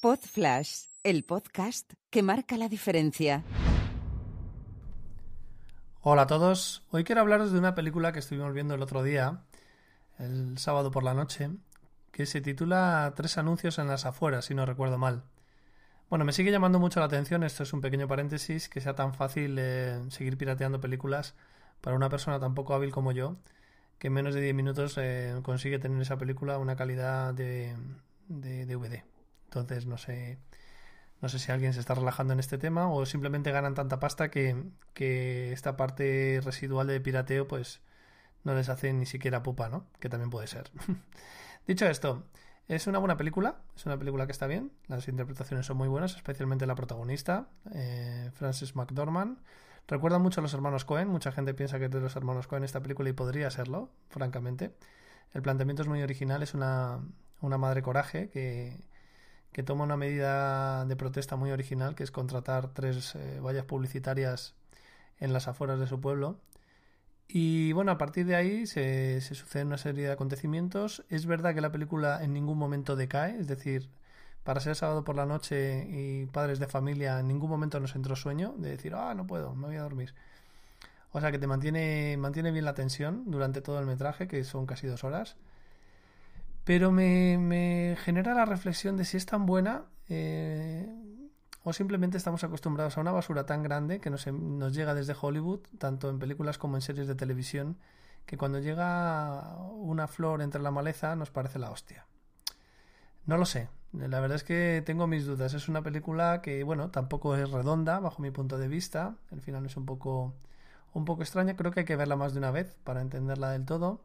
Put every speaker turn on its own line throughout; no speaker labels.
Pod Flash, el podcast que marca la diferencia.
Hola a todos, hoy quiero hablaros de una película que estuvimos viendo el otro día, el sábado por la noche, que se titula Tres anuncios en las afueras, si no recuerdo mal. Bueno, me sigue llamando mucho la atención, esto es un pequeño paréntesis, que sea tan fácil eh, seguir pirateando películas para una persona tan poco hábil como yo, que en menos de 10 minutos eh, consigue tener esa película una calidad de, de DVD. Entonces no sé, no sé si alguien se está relajando en este tema o simplemente ganan tanta pasta que, esta parte residual de pirateo pues no les hace ni siquiera pupa, ¿no? Que también puede ser. Dicho esto, es una buena película, es una película que está bien, las interpretaciones son muy buenas, especialmente la protagonista, eh, Frances McDormand. Recuerda mucho a los hermanos Cohen, mucha gente piensa que es de los hermanos Cohen esta película y podría serlo, francamente. El planteamiento es muy original, es una, una madre coraje que, que toma una medida de protesta muy original, que es contratar tres eh, vallas publicitarias en las afueras de su pueblo. Y bueno, a partir de ahí se, se suceden una serie de acontecimientos. Es verdad que la película en ningún momento decae, es decir, para ser sábado por la noche y padres de familia, en ningún momento nos entró sueño de decir, ah, no puedo, me voy a dormir. O sea que te mantiene, mantiene bien la tensión durante todo el metraje, que son casi dos horas. Pero me, me genera la reflexión de si es tan buena eh, o simplemente estamos acostumbrados a una basura tan grande que nos, nos llega desde Hollywood, tanto en películas como en series de televisión, que cuando llega una flor entre la maleza nos parece la hostia. No lo sé. La verdad es que tengo mis dudas. Es una película que, bueno, tampoco es redonda bajo mi punto de vista. El final es un poco, un poco extraña. Creo que hay que verla más de una vez para entenderla del todo.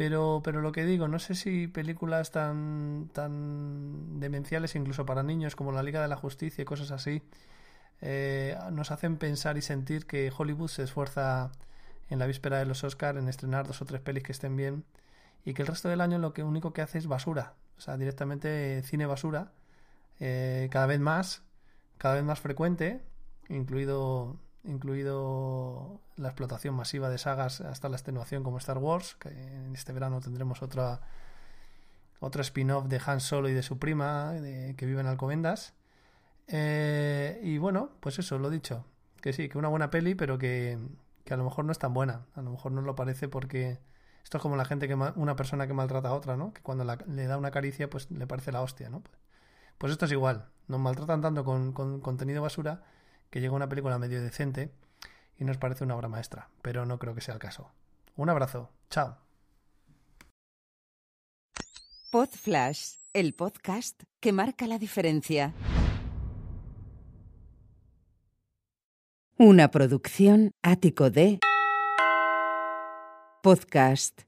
Pero, pero lo que digo, no sé si películas tan, tan demenciales, incluso para niños, como La Liga de la Justicia y cosas así, eh, nos hacen pensar y sentir que Hollywood se esfuerza en la víspera de los Oscars en estrenar dos o tres pelis que estén bien y que el resto del año lo que único que hace es basura, o sea, directamente cine basura, eh, cada vez más, cada vez más frecuente, incluido incluido la explotación masiva de sagas hasta la extenuación como Star Wars, que en este verano tendremos otra otro spin-off de Han Solo y de su prima de, que viven en Alcobendas. Eh, y bueno, pues eso, lo dicho, que sí, que una buena peli, pero que, que, a lo mejor no es tan buena, a lo mejor no lo parece porque esto es como la gente que una persona que maltrata a otra, ¿no? Que cuando le da una caricia, pues le parece la hostia, ¿no? Pues esto es igual, nos maltratan tanto con, con contenido basura que llega una película medio decente y nos parece una obra maestra, pero no creo que sea el caso. Un abrazo, chao.
Pod Flash, el podcast que marca la diferencia. Una producción ático de podcast